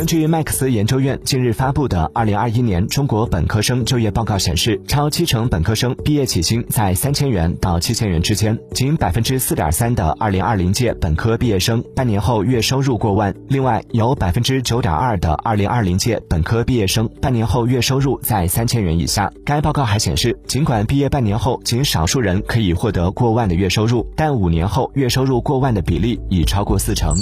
根据麦克斯研究院近日发布的二零二一年中国本科生就业报告显示超七成本科生毕业起薪在三千元到七千元之间仅百分之四点三的二零二零届本科毕业生半年后月收入过万。另外有百分之九点二的二零二零届本科毕业生半年后月收入在三千元以下。该报告还显示尽管毕业半年后仅少数人可以获得过万的月收入但五年后月收入过万的比例已超过四成。